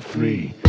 hitting